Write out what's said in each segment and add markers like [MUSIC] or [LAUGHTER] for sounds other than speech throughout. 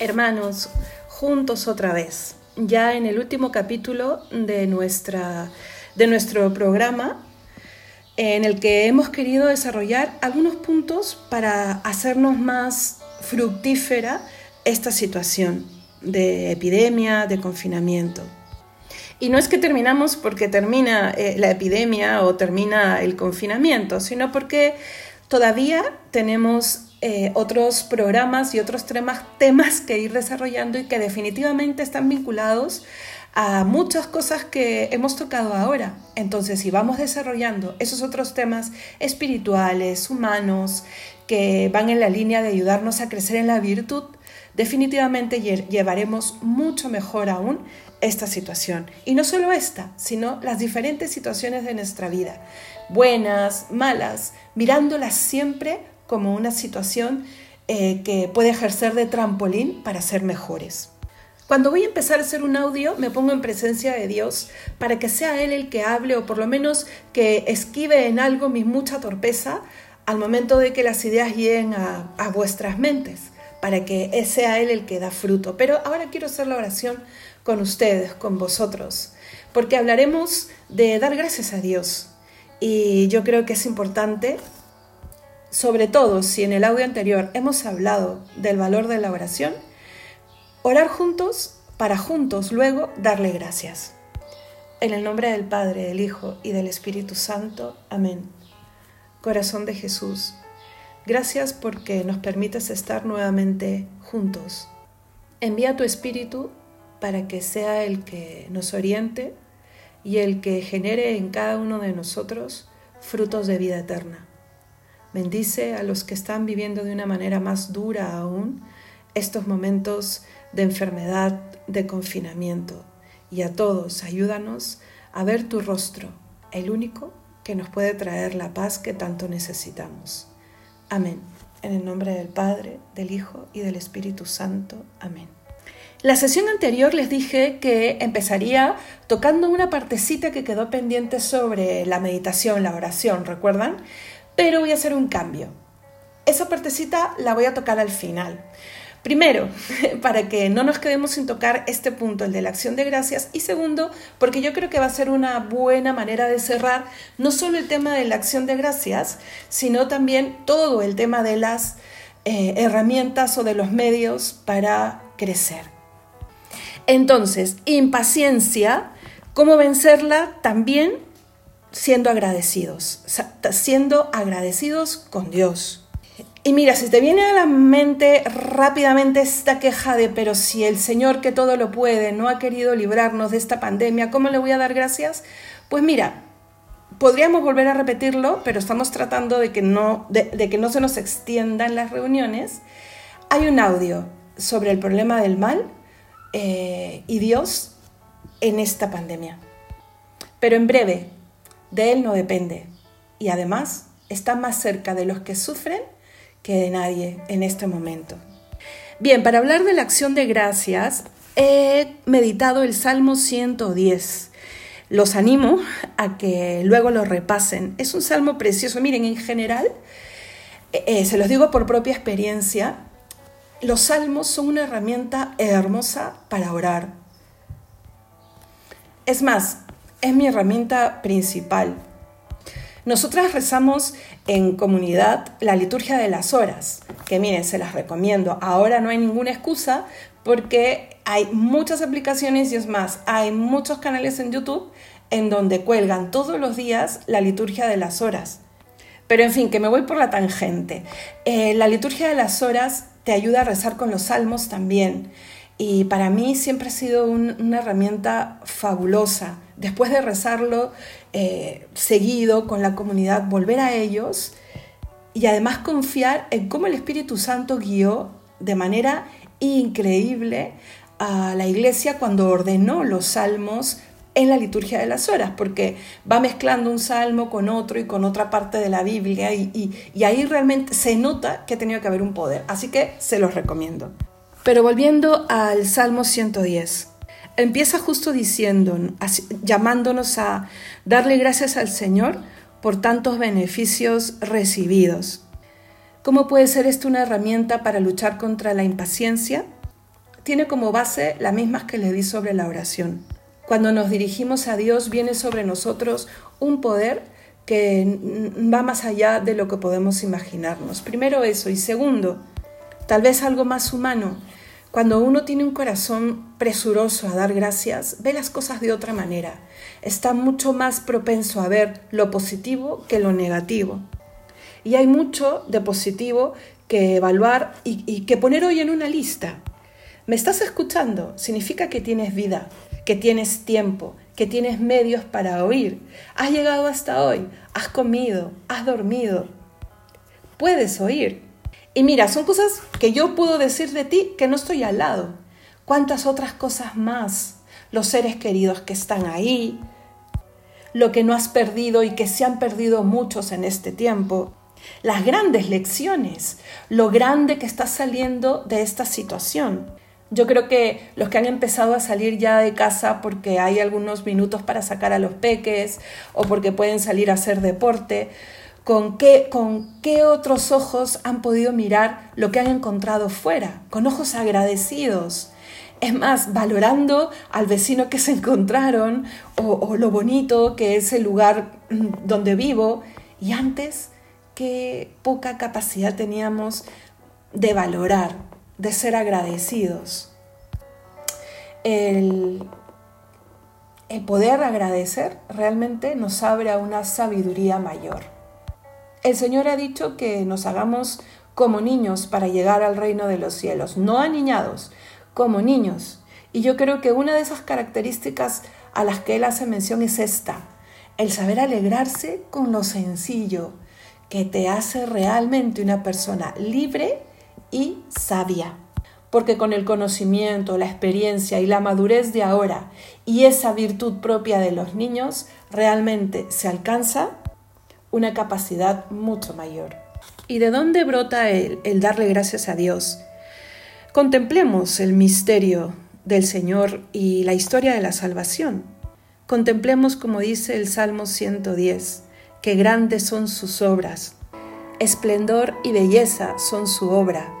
Hermanos, juntos otra vez, ya en el último capítulo de, nuestra, de nuestro programa, en el que hemos querido desarrollar algunos puntos para hacernos más fructífera esta situación de epidemia, de confinamiento. Y no es que terminamos porque termina eh, la epidemia o termina el confinamiento, sino porque todavía tenemos eh, otros programas y otros temas, temas que ir desarrollando y que definitivamente están vinculados a muchas cosas que hemos tocado ahora. Entonces, si vamos desarrollando esos otros temas espirituales, humanos, que van en la línea de ayudarnos a crecer en la virtud, definitivamente llevaremos mucho mejor aún esta situación. Y no solo esta, sino las diferentes situaciones de nuestra vida, buenas, malas, mirándolas siempre como una situación eh, que puede ejercer de trampolín para ser mejores. Cuando voy a empezar a hacer un audio, me pongo en presencia de Dios para que sea Él el que hable o por lo menos que esquive en algo mi mucha torpeza al momento de que las ideas lleguen a, a vuestras mentes, para que sea Él el que da fruto. Pero ahora quiero hacer la oración con ustedes, con vosotros, porque hablaremos de dar gracias a Dios. Y yo creo que es importante sobre todo si en el audio anterior hemos hablado del valor de la oración, orar juntos para juntos luego darle gracias. En el nombre del Padre, del Hijo y del Espíritu Santo. Amén. Corazón de Jesús, gracias porque nos permites estar nuevamente juntos. Envía tu Espíritu para que sea el que nos oriente y el que genere en cada uno de nosotros frutos de vida eterna. Bendice a los que están viviendo de una manera más dura aún estos momentos de enfermedad, de confinamiento. Y a todos, ayúdanos a ver tu rostro, el único que nos puede traer la paz que tanto necesitamos. Amén. En el nombre del Padre, del Hijo y del Espíritu Santo. Amén. La sesión anterior les dije que empezaría tocando una partecita que quedó pendiente sobre la meditación, la oración, ¿recuerdan? Pero voy a hacer un cambio. Esa partecita la voy a tocar al final. Primero, [LAUGHS] para que no nos quedemos sin tocar este punto, el de la acción de gracias. Y segundo, porque yo creo que va a ser una buena manera de cerrar no solo el tema de la acción de gracias, sino también todo el tema de las eh, herramientas o de los medios para crecer. Entonces, impaciencia, ¿cómo vencerla? También siendo agradecidos, siendo agradecidos con Dios. Y mira, si te viene a la mente rápidamente esta queja de, pero si el Señor que todo lo puede no ha querido librarnos de esta pandemia, ¿cómo le voy a dar gracias? Pues mira, podríamos volver a repetirlo, pero estamos tratando de que no, de, que no se nos extienda en las reuniones. Hay un audio sobre el problema del mal eh, y Dios en esta pandemia. Pero en breve, de Él no depende y además está más cerca de los que sufren que de nadie en este momento. Bien, para hablar de la acción de gracias, he meditado el Salmo 110. Los animo a que luego lo repasen. Es un salmo precioso. Miren, en general, eh, eh, se los digo por propia experiencia, los salmos son una herramienta hermosa para orar. Es más, es mi herramienta principal. Nosotras rezamos en comunidad la liturgia de las horas, que miren, se las recomiendo. Ahora no hay ninguna excusa porque hay muchas aplicaciones y es más, hay muchos canales en YouTube en donde cuelgan todos los días la liturgia de las horas. Pero en fin, que me voy por la tangente. Eh, la liturgia de las horas te ayuda a rezar con los salmos también. Y para mí siempre ha sido una herramienta fabulosa. Después de rezarlo eh, seguido con la comunidad, volver a ellos y además confiar en cómo el Espíritu Santo guió de manera increíble a la iglesia cuando ordenó los salmos en la liturgia de las horas, porque va mezclando un salmo con otro y con otra parte de la Biblia y, y ahí realmente se nota que ha tenido que haber un poder. Así que se los recomiendo. Pero volviendo al Salmo 110, empieza justo diciendo, llamándonos a darle gracias al Señor por tantos beneficios recibidos. ¿Cómo puede ser esto una herramienta para luchar contra la impaciencia? tiene como base las mismas que le di sobre la oración. Cuando nos dirigimos a Dios viene sobre nosotros un poder que va más allá de lo que podemos imaginarnos. Primero eso y segundo, tal vez algo más humano. Cuando uno tiene un corazón presuroso a dar gracias, ve las cosas de otra manera. Está mucho más propenso a ver lo positivo que lo negativo. Y hay mucho de positivo que evaluar y, que poner hoy en una lista. ¿Me estás escuchando? Significa que tienes vida, que tienes tiempo, que tienes medios para oír. Has llegado hasta hoy, has comido, has dormido. Puedes oír. Y mira, son cosas que yo puedo decir de ti que no estoy al lado. ¿Cuántas otras cosas más? Los seres queridos que están ahí, lo que no has perdido y que se han perdido muchos en este tiempo, las grandes lecciones, lo grande que está saliendo de esta situación. Yo creo que los que han empezado a salir ya de casa porque hay algunos minutos para sacar a los peques o porque pueden salir a hacer deporte, ¿con qué, con qué otros ojos han podido mirar lo que han encontrado fuera? Con ojos agradecidos. Es más, valorando al vecino que se encontraron o, lo bonito que es el lugar mm, donde vivo. Y antes, qué poca capacidad teníamos de valorar de ser agradecidos. El poder agradecer realmente nos abre a una sabiduría mayor. El Señor ha dicho que nos hagamos como niños para llegar al reino de los cielos, no aniñados, como niños. Y yo creo que una de esas características a las que Él hace mención es esta, el saber alegrarse con lo sencillo, que te hace realmente una persona libre y sabia. Porque con el conocimiento, la experiencia y la madurez de ahora y esa virtud propia de los niños, realmente se alcanza una capacidad mucho mayor. ¿Y de dónde brota el, darle gracias a Dios? Contemplemos el misterio del Señor y la historia de la salvación. Contemplemos, como dice el Salmo 110, que grandes son sus obras, esplendor y belleza son su obra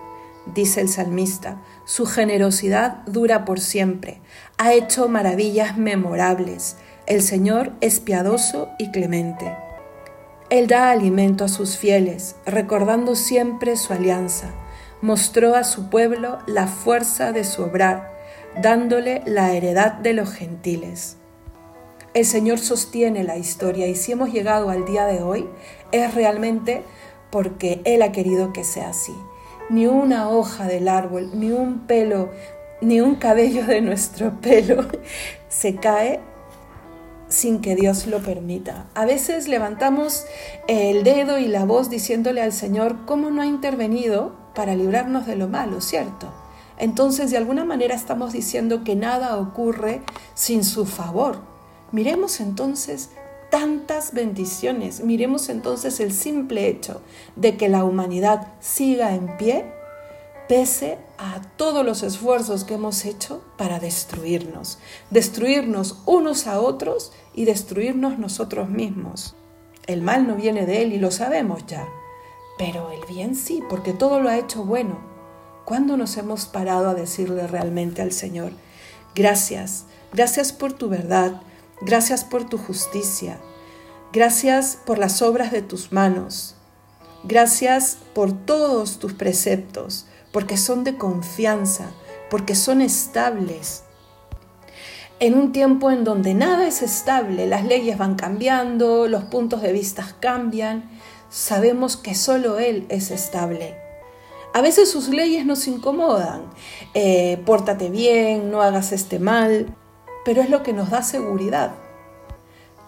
dice el salmista, su generosidad dura por siempre, ha hecho maravillas memorables, el Señor es piadoso y clemente. Él da alimento a sus fieles, recordando siempre su alianza, mostró a su pueblo la fuerza de su obrar, dándole la heredad de los gentiles. El Señor sostiene la historia y si hemos llegado al día de hoy es realmente porque Él ha querido que sea así ni una hoja del árbol, ni un pelo, ni un cabello de nuestro pelo [LAUGHS] se cae sin que Dios lo permita. A veces levantamos el dedo y la voz diciéndole al Señor cómo no ha intervenido para librarnos de lo malo, ¿cierto? Entonces de alguna manera estamos diciendo que nada ocurre sin su favor. Miremos entonces tantas bendiciones. Miremos entonces el simple hecho de que la humanidad siga en pie pese a todos los esfuerzos que hemos hecho para destruirnos, destruirnos unos a otros y destruirnos nosotros mismos. El mal no viene de él y lo sabemos ya, pero el bien sí, porque todo lo ha hecho bueno. ¿Cuándo nos hemos parado a decirle realmente al Señor, gracias, gracias por tu verdad, Gracias por tu justicia. Gracias por las obras de tus manos. Gracias por todos tus preceptos, porque son de confianza, porque son estables. En un tiempo en donde nada es estable, las leyes van cambiando, los puntos de vista cambian, sabemos que solo Él es estable. A veces sus leyes nos incomodan. Eh, pórtate bien, no hagas este mal pero es lo que nos da seguridad.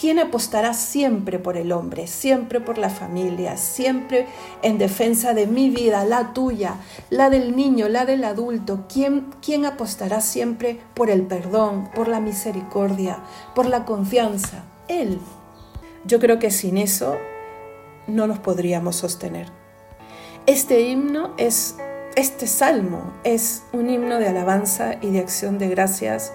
¿Quién apostará siempre por el hombre, siempre por la familia, siempre en defensa de mi vida, la tuya, la del niño, la del adulto? ¿Quién, quién apostará siempre por el perdón, por la misericordia, por la confianza? Él. Yo creo que sin eso no nos podríamos sostener. Este himno es, este salmo es un himno de alabanza y de acción de gracias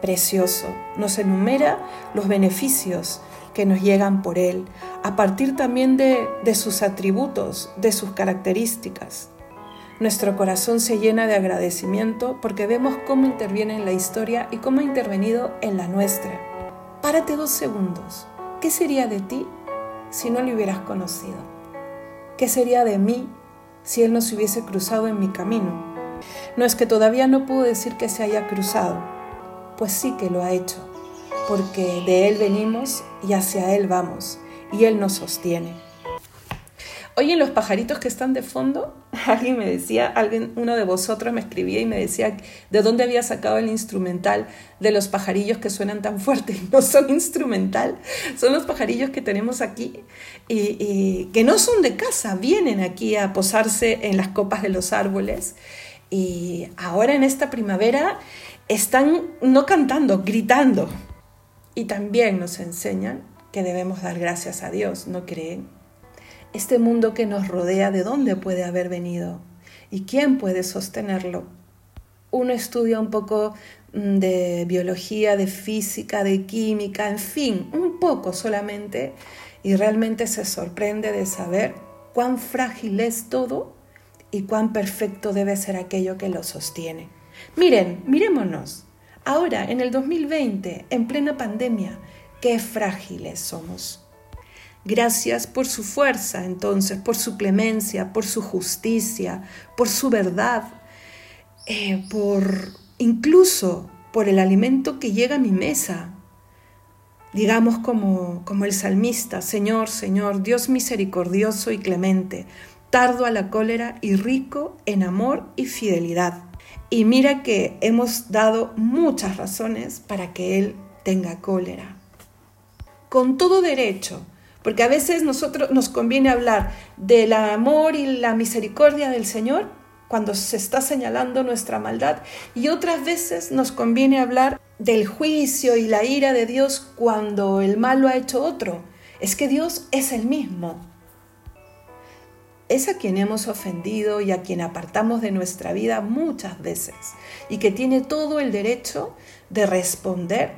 precioso. Nos enumera los beneficios que nos llegan por Él, a partir también de, sus atributos, de sus características. nuestro corazón se llena de agradecimiento porque vemos cómo interviene en la historia y cómo ha intervenido en la nuestra. Párate dos segundos. ¿Qué sería de ti si no le hubieras conocido? ¿Qué sería de mí si Él no se hubiese cruzado en mi camino? No es que todavía no puedo decir que se haya cruzado, pues sí que lo ha hecho, porque de Él venimos y hacia Él vamos, y Él nos sostiene. Oye, los pajaritos que están de fondo, [LAUGHS] alguien me decía, alguien, uno de vosotros me escribía y me decía de dónde había sacado el instrumental de los pajarillos que suenan tan fuerte. No son instrumental, son los pajarillos que tenemos aquí y, y que no son de casa, vienen aquí a posarse en las copas de los árboles. Y ahora en esta primavera están no cantando, gritando. Y también nos enseñan que debemos dar gracias a Dios, ¿no creen? Este mundo que nos rodea, ¿de dónde puede haber venido? ¿Y quién puede sostenerlo? Uno estudia un poco mm, de biología, de física, de química, en fin, un poco solamente, y realmente se sorprende de saber cuán frágil es todo y cuán perfecto debe ser aquello que lo sostiene. Miren, mirémonos. Ahora, en el 2020, en plena pandemia, qué frágiles somos. Gracias por su fuerza, entonces, por su clemencia, por su justicia, por su verdad, eh, por incluso por el alimento que llega a mi mesa. Digamos como, como el salmista, Señor, Señor, Dios misericordioso y clemente, tardo a la cólera y rico en amor y fidelidad. Y mira que hemos dado muchas razones para que Él tenga cólera. Con todo derecho, porque a veces nosotros nos conviene hablar del amor y la misericordia del Señor cuando se está señalando nuestra maldad y otras veces nos conviene hablar del juicio y la ira de Dios cuando el mal lo ha hecho otro. Es que Dios es el mismo. Es a quien hemos ofendido y a quien apartamos de nuestra vida muchas veces y que tiene todo el derecho de responder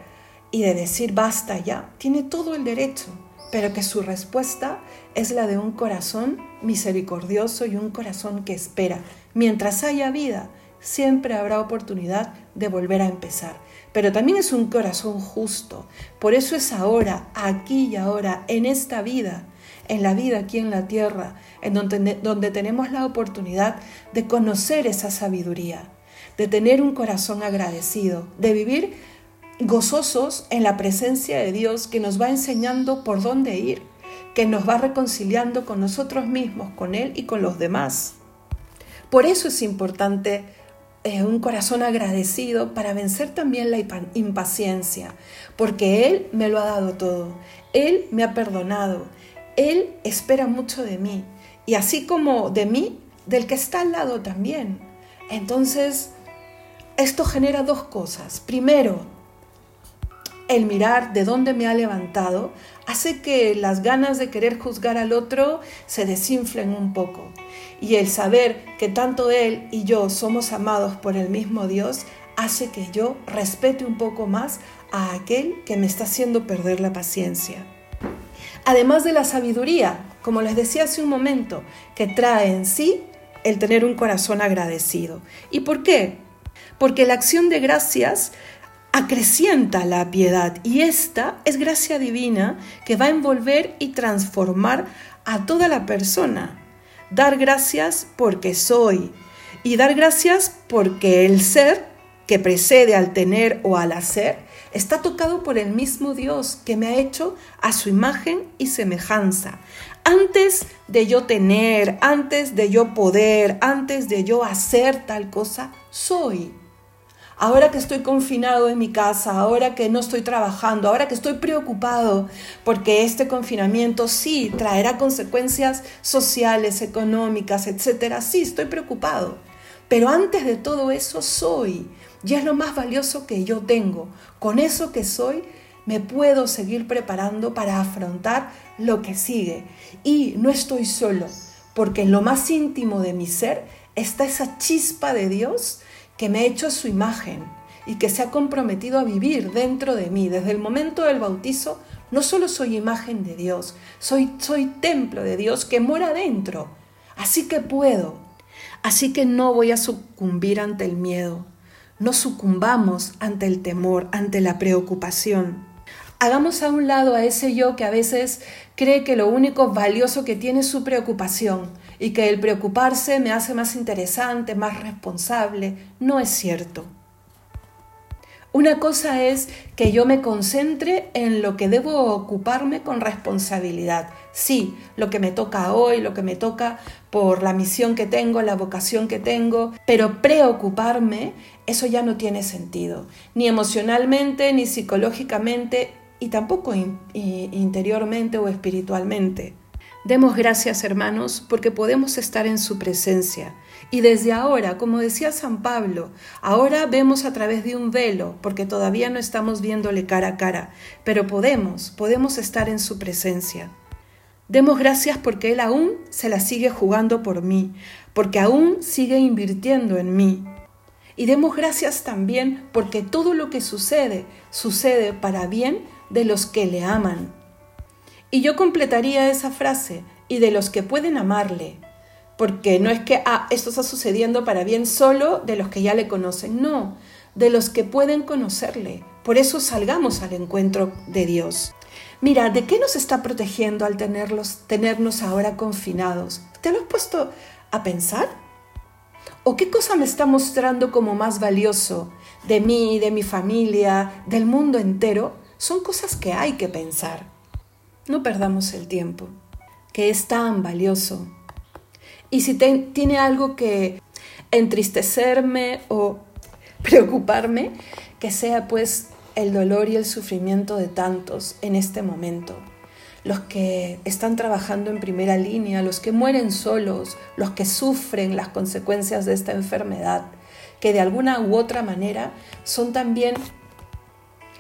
y de decir basta ya. Tiene todo el derecho pero que su respuesta es la de un corazón misericordioso y un corazón que espera. Mientras haya vida, siempre habrá oportunidad de volver a empezar. Pero también es un corazón justo. Por eso es ahora, aquí y ahora, en esta vida, en la vida aquí en la tierra, en donde, donde tenemos la oportunidad de conocer esa sabiduría, de tener un corazón agradecido, de vivir gozosos en la presencia de Dios que nos va enseñando por dónde ir, que nos va reconciliando con nosotros mismos, con Él y con los demás. Por eso es importante eh, un corazón agradecido para vencer también la impaciencia, porque Él me lo ha dado todo, Él me ha perdonado, Él espera mucho de mí, y así como de mí, del que está al lado también. Entonces, esto genera dos cosas. Primero, el mirar de dónde me ha levantado hace que las ganas de querer juzgar al otro se desinflen un poco. Y el saber que tanto él y yo somos amados por el mismo Dios hace que yo respete un poco más a aquel que me está haciendo perder la paciencia. Además de la sabiduría, como les decía hace un momento, que trae en sí el tener un corazón agradecido. ¿Y por qué? Porque la acción de gracias acrecienta la piedad y esta es gracia divina que va a envolver y transformar a toda la persona. Dar gracias porque soy y dar gracias porque el ser que precede al tener o al hacer está tocado por el mismo Dios que me ha hecho a su imagen y semejanza. Antes de yo tener, antes de yo poder, antes de yo hacer tal cosa, soy ahora que estoy confinado en mi casa, ahora que no estoy trabajando, ahora que estoy preocupado porque este confinamiento sí traerá consecuencias sociales, económicas, etcétera, sí, estoy preocupado. Pero antes de todo eso soy, y es lo más valioso que yo tengo. Con eso que soy, me puedo seguir preparando para afrontar lo que sigue. Y no estoy solo, porque en lo más íntimo de mi ser está esa chispa de Dios que me ha hecho su imagen y que se ha comprometido a vivir dentro de mí. Desde el momento del bautizo, no solo soy imagen de Dios, soy, soy templo de Dios que mora dentro. Así que puedo. Así que no voy a sucumbir ante el miedo. No sucumbamos ante el temor, ante la preocupación. Hagamos a un lado a ese yo que a veces cree que lo único valioso que tiene es su preocupación y que el preocuparse me hace más interesante, más responsable. No es cierto. Una cosa es que yo me concentre en lo que debo ocuparme con responsabilidad. Sí, lo que me toca hoy, lo que me toca por la misión que tengo, la vocación que tengo, pero preocuparme, eso ya no tiene sentido, ni emocionalmente, ni psicológicamente, y tampoco interiormente o espiritualmente. Demos gracias, hermanos, porque podemos estar en su presencia. Y desde ahora, como decía San Pablo, ahora vemos a través de un velo, porque todavía no estamos viéndole cara a cara, pero podemos, podemos estar en su presencia. Demos gracias porque Él aún se la sigue jugando por mí, porque aún sigue invirtiendo en mí. Y demos gracias también porque todo lo que sucede sucede para bien de los que le aman. Y yo completaría esa frase, y de los que pueden amarle, porque no es que, ah, esto está sucediendo para bien solo de los que ya le conocen, no, de los que pueden conocerle. Por eso salgamos al encuentro de Dios. Mira, ¿de qué nos está protegiendo al tenerlos, tenernos ahora confinados? ¿Te lo has puesto a pensar? ¿O qué cosa me está mostrando como más valioso de mí, de mi familia, del mundo entero? Son cosas que hay que pensar. No perdamos el tiempo, que es tan valioso. Y si tiene algo que entristecerme o [LAUGHS] preocuparme, que sea pues el dolor y el sufrimiento de tantos en este momento. Los que están trabajando en primera línea, los que mueren solos, los que sufren las consecuencias de esta enfermedad, que de alguna u otra manera son también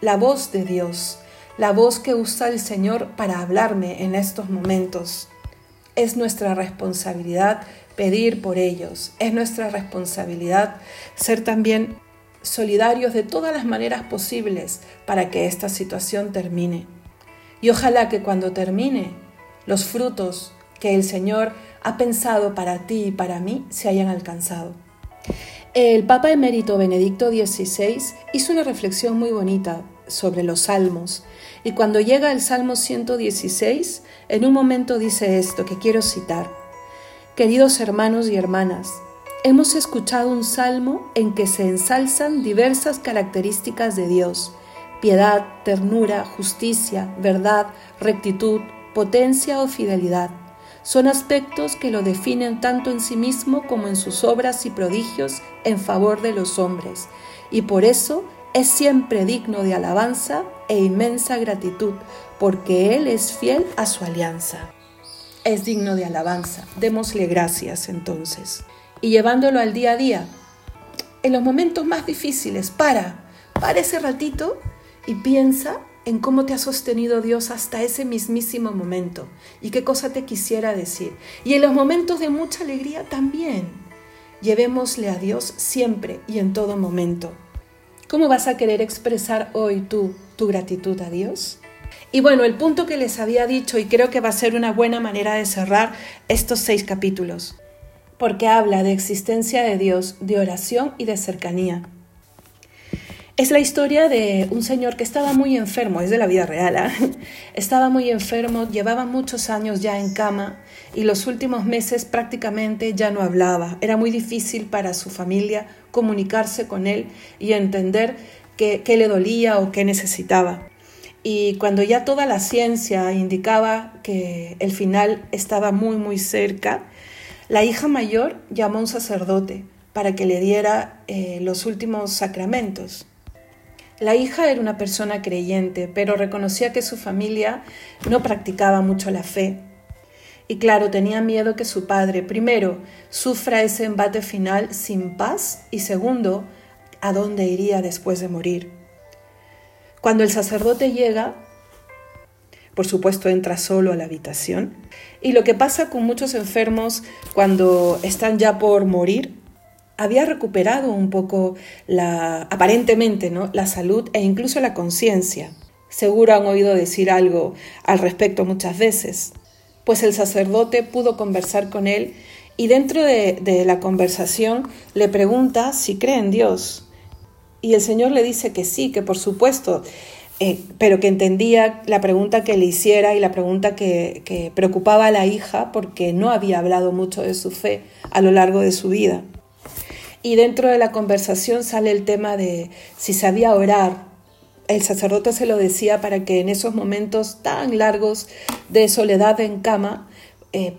la voz de Dios, la voz que usa el Señor para hablarme en estos momentos. Es nuestra responsabilidad pedir por ellos, es nuestra responsabilidad ser también solidarios de todas las maneras posibles para que esta situación termine. Y ojalá que cuando termine, los frutos que el Señor ha pensado para ti y para mí se hayan alcanzado. El Papa emérito Benedicto XVI hizo una reflexión muy bonita sobre los salmos y cuando llega al Salmo 116, en un momento dice esto que quiero citar. Queridos hermanos y hermanas, hemos escuchado un salmo en que se ensalzan diversas características de Dios, piedad, ternura, justicia, verdad, rectitud, potencia o fidelidad son aspectos que lo definen tanto en sí mismo como en sus obras y prodigios en favor de los hombres, y por eso es siempre digno de alabanza e inmensa gratitud, porque Él es fiel a su alianza. Es digno de alabanza, démosle gracias entonces. Y llevándolo al día a día, en los momentos más difíciles, para, para ese ratito y piensa en cómo te ha sostenido Dios hasta ese mismísimo momento y qué cosa te quisiera decir. Y en los momentos de mucha alegría también. Llevémosle a Dios siempre y en todo momento. ¿Cómo vas a querer expresar hoy tú tu gratitud a Dios? Y bueno, el punto que les había dicho y creo que va a ser una buena manera de cerrar estos seis capítulos, porque habla de existencia de Dios, de oración y de cercanía. Es la historia de un señor que estaba muy enfermo, es de la vida real, ¿eh? [LAUGHS] estaba muy enfermo, llevaba muchos años ya en cama y los últimos meses prácticamente ya no hablaba. Era muy difícil para su familia comunicarse con él y entender qué, le dolía o qué necesitaba. Y cuando ya toda la ciencia indicaba que el final estaba muy, muy cerca, la hija mayor llamó a un sacerdote para que le diera eh, los últimos sacramentos. La hija era una persona creyente, pero reconocía que su familia no practicaba mucho la fe. Y claro, tenía miedo que su padre, primero, sufra ese embate final sin paz y segundo, a dónde iría después de morir. Cuando el sacerdote llega, por supuesto entra solo a la habitación, y lo que pasa con muchos enfermos cuando están ya por morir había recuperado un poco la, aparentemente, ¿no? la salud e incluso la conciencia. Seguro han oído decir algo al respecto muchas veces, pues el sacerdote pudo conversar con él Y dentro de, la conversación le pregunta si cree en Dios. Y el Señor le dice que sí, que por supuesto, eh, pero que entendía la pregunta que le hiciera y la pregunta que, que preocupaba a la hija porque no había hablado mucho de su fe a lo largo de su vida. Y dentro de la conversación sale el tema de si sabía orar. El sacerdote se lo decía para que en esos momentos tan largos de soledad en cama eh,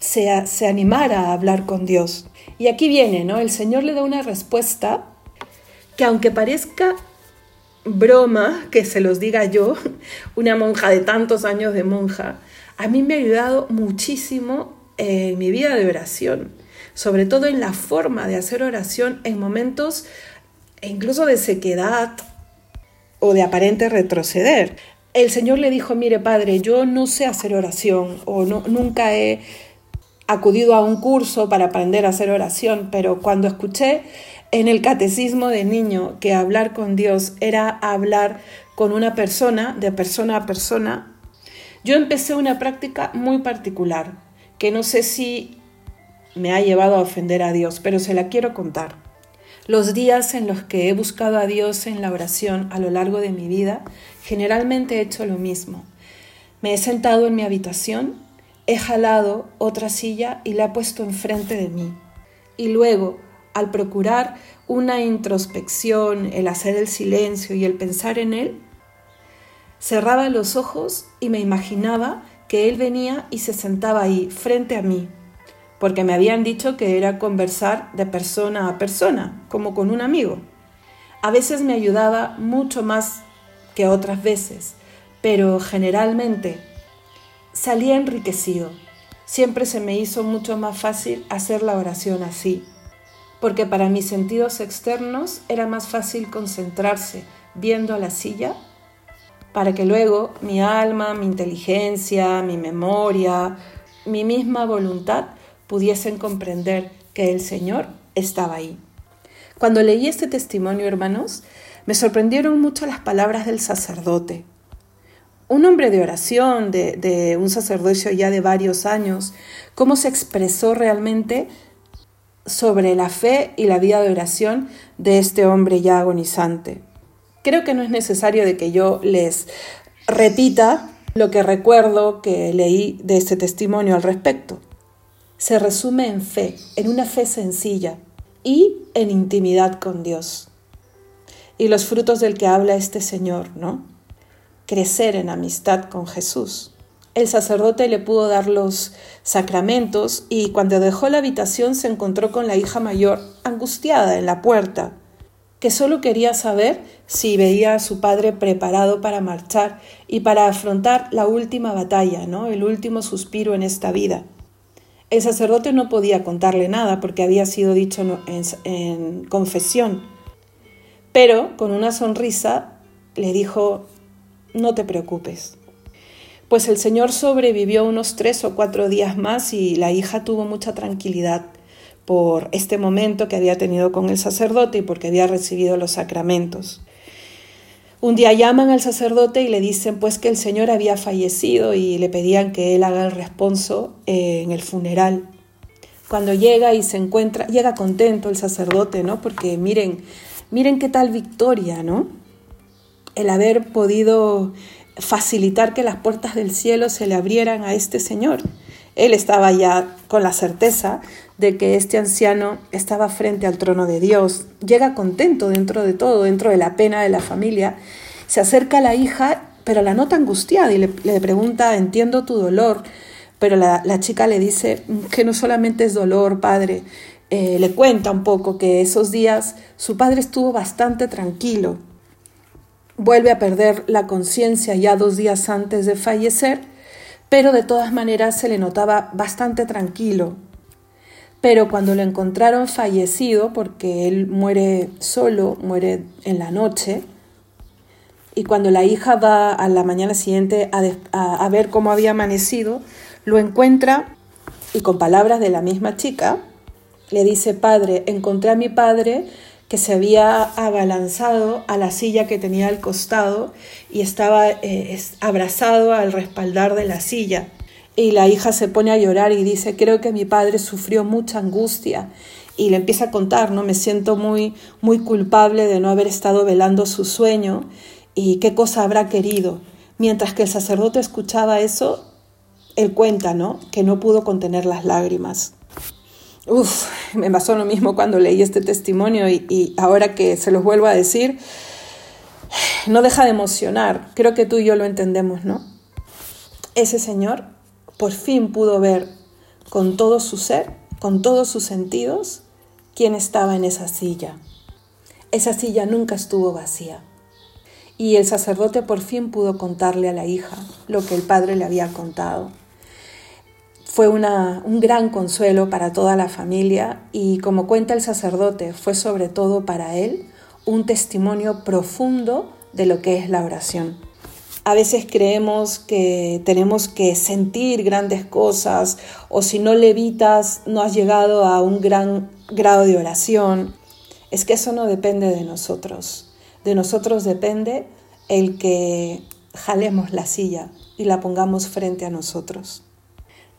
se, se animara a hablar con Dios. Y aquí viene, ¿no? El Señor le da una respuesta que aunque parezca broma que se los diga yo, [LAUGHS] una monja de tantos años de monja, a mí me ha ayudado muchísimo en mi vida de oración sobre todo en la forma de hacer oración en momentos incluso de sequedad o de aparente retroceder. El Señor le dijo, mire padre, yo no sé hacer oración o no, nunca he acudido a un curso para aprender a hacer oración, pero cuando escuché en el catecismo de niño que hablar con Dios era hablar con una persona, de persona a persona, yo empecé una práctica muy particular, que no sé si me ha llevado a ofender a Dios, pero se la quiero contar. Los días en los que he buscado a Dios en la oración a lo largo de mi vida, generalmente he hecho lo mismo. Me he sentado en mi habitación, he jalado otra silla y la he puesto enfrente de mí. Y luego, al procurar una introspección, el hacer el silencio y el pensar en Él, cerraba los ojos y me imaginaba que Él venía y se sentaba ahí, frente a mí, porque me habían dicho que era conversar de persona a persona, como con un amigo. A veces me ayudaba mucho más que otras veces, pero generalmente salía enriquecido. Siempre se me hizo mucho más fácil hacer la oración así, porque para mis sentidos externos era más fácil concentrarse viendo a la silla para que luego mi alma, mi inteligencia, mi memoria, mi misma voluntad pudiesen comprender que el Señor estaba ahí. Cuando leí este testimonio, hermanos, me sorprendieron mucho las palabras del sacerdote. Un hombre de oración, de, un sacerdocio ya de varios años, cómo se expresó realmente sobre la fe y la vida de oración de este hombre ya agonizante. Creo que no es necesario de que yo les repita lo que recuerdo que leí de este testimonio al respecto se resume en fe, en una fe sencilla y en intimidad con Dios. Y los frutos del que habla este Señor, ¿no? Crecer en amistad con Jesús. El sacerdote le pudo dar los sacramentos y cuando dejó la habitación se encontró con la hija mayor, angustiada en la puerta, que solo quería saber si veía a su padre preparado para marchar y para afrontar la última batalla, ¿no? El último suspiro en esta vida. El sacerdote no podía contarle nada porque había sido dicho en, confesión, pero con una sonrisa le dijo, no te preocupes. Pues el Señor sobrevivió unos tres o cuatro días más y la hija tuvo mucha tranquilidad por este momento que había tenido con el sacerdote y porque había recibido los sacramentos. Un día llaman al sacerdote y le dicen pues que el señor había fallecido y le pedían que él haga el responso eh, en el funeral. Cuando llega y se encuentra, llega contento el sacerdote, ¿no? Porque miren, miren qué tal victoria, ¿no? El haber podido facilitar que las puertas del cielo se le abrieran a este señor. Él estaba ya con la certeza de que este anciano estaba frente al trono de Dios. Llega contento dentro de todo, dentro de la pena de la familia. Se acerca a la hija, pero la nota angustiada y le, pregunta, entiendo tu dolor. Pero la, chica le dice que no solamente es dolor, padre. Eh, le cuenta un poco que esos días su padre estuvo bastante tranquilo. Vuelve a perder la conciencia ya dos días antes de fallecer, pero de todas maneras se le notaba bastante tranquilo, pero cuando lo encontraron fallecido, porque él muere solo, muere en la noche, y cuando la hija va a la mañana siguiente a, ver cómo había amanecido, lo encuentra y con palabras de la misma chica, le dice, padre, encontré a mi padre que se había abalanzado a la silla que tenía al costado y estaba eh, abrazado al respaldar de la silla. Y la hija se pone a llorar y dice, creo que mi padre sufrió mucha angustia. Y le empieza a contar, ¿no? Me siento muy, muy culpable de no haber estado velando su sueño y qué cosa habrá querido. Mientras que el sacerdote escuchaba eso, él cuenta, ¿no? Que no pudo contener las lágrimas. Uf, me pasó lo mismo cuando leí este testimonio y, y ahora que se los vuelvo a decir, no deja de emocionar. Creo que tú y yo lo entendemos, ¿no? Ese señor por fin pudo ver con todo su ser, con todos sus sentidos, quién estaba en esa silla. Esa silla nunca estuvo vacía. Y el sacerdote por fin pudo contarle a la hija lo que el padre le había contado. Fue un gran consuelo para toda la familia y como cuenta el sacerdote, fue sobre todo para él un testimonio profundo de lo que es la oración. A veces creemos que tenemos que sentir grandes cosas o si no levitas no has llegado a un gran grado de oración. Es que eso no depende de nosotros. De nosotros depende el que jalemos la silla y la pongamos frente a nosotros.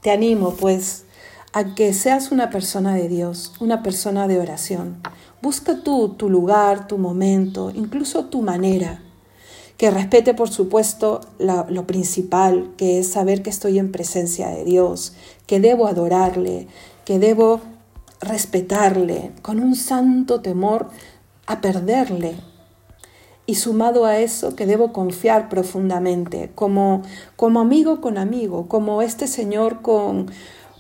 Te animo, pues, a que seas una persona de Dios, una persona de oración. Busca tú tu lugar, tu momento, incluso tu manera que respete, por supuesto, lo principal, que es saber que estoy en presencia de Dios, que debo adorarle, que debo respetarle, con un santo temor a perderle. Y sumado a eso, que debo confiar profundamente, como, como amigo con amigo, como este Señor con,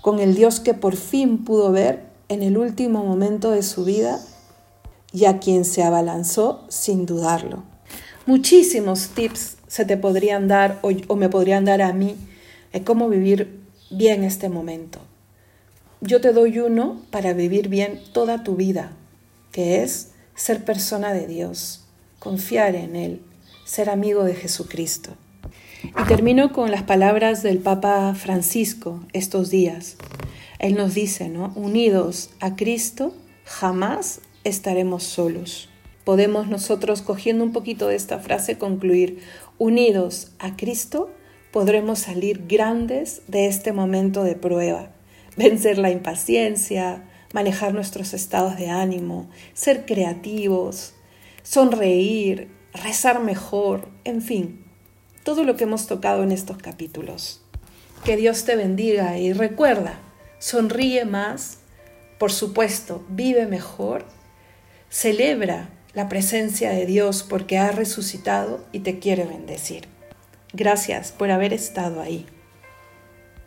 con el Dios que por fin pudo ver en el último momento de su vida y a quien se abalanzó sin dudarlo. Muchísimos tips se te podrían dar o, me podrían dar a mí en cómo vivir bien este momento. Yo te doy uno para vivir bien toda tu vida, que es ser persona de Dios, confiar en Él, ser amigo de Jesucristo. Y termino con las palabras del Papa Francisco estos días. Él nos dice, ¿no? Unidos a Cristo, jamás estaremos solos podemos nosotros, cogiendo un poquito de esta frase, concluir, unidos a Cristo, podremos salir grandes de este momento de prueba, vencer la impaciencia, manejar nuestros estados de ánimo, ser creativos, sonreír, rezar mejor, en fin, todo lo que hemos tocado en estos capítulos. Que Dios te bendiga y recuerda, sonríe más, por supuesto, vive mejor, celebra la presencia de Dios porque ha resucitado y te quiere bendecir. Gracias por haber estado ahí.